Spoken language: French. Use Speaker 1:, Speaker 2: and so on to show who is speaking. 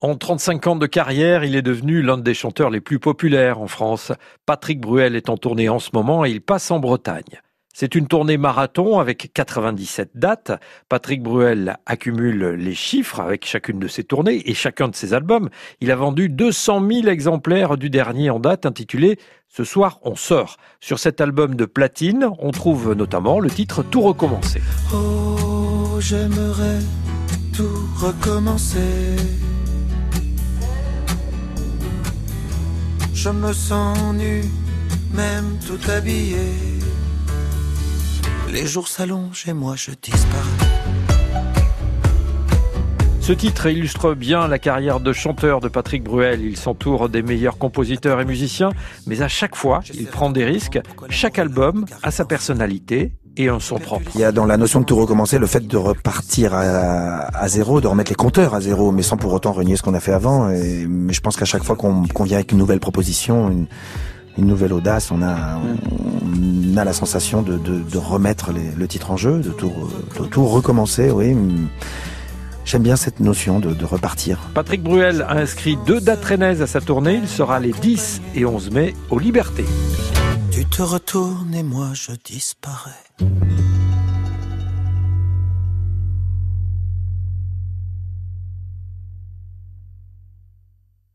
Speaker 1: En 35 ans de carrière, il est devenu l'un des chanteurs les plus populaires en France. Patrick Bruel est en tournée en ce moment et il passe en Bretagne. C'est une tournée marathon avec 97 dates. Patrick Bruel accumule les chiffres avec chacune de ses tournées et chacun de ses albums. Il a vendu 200 000 exemplaires du dernier en date intitulé Ce soir on sort. Sur cet album de platine, on trouve notamment le titre Tout recommencer.
Speaker 2: Oh, j'aimerais tout recommencer. Je me sens nu, même tout habillé. Les jours s'allongent et moi je disparais.
Speaker 1: Ce titre illustre bien la carrière de chanteur de Patrick Bruel. Il s'entoure des meilleurs compositeurs et musiciens, mais à chaque fois, il prend des risques. Chaque album a sa personnalité et un son propre.
Speaker 3: Il y a dans la notion de tout recommencer le fait de repartir à, zéro, de remettre les compteurs à zéro, mais sans pour autant renier ce qu'on a fait avant. Et, mais je pense qu'à chaque fois qu'on vient avec une nouvelle proposition, une, nouvelle audace, on a, on, a la sensation de, remettre le titre en jeu, de tout, de tout recommencer, oui. J'aime bien cette notion de, de, repartir.
Speaker 1: Patrick Bruel a inscrit deux dates rennaises à sa tournée. Il sera les 10 et 11 mai aux Libertés.
Speaker 2: Te retournes et moi je disparais.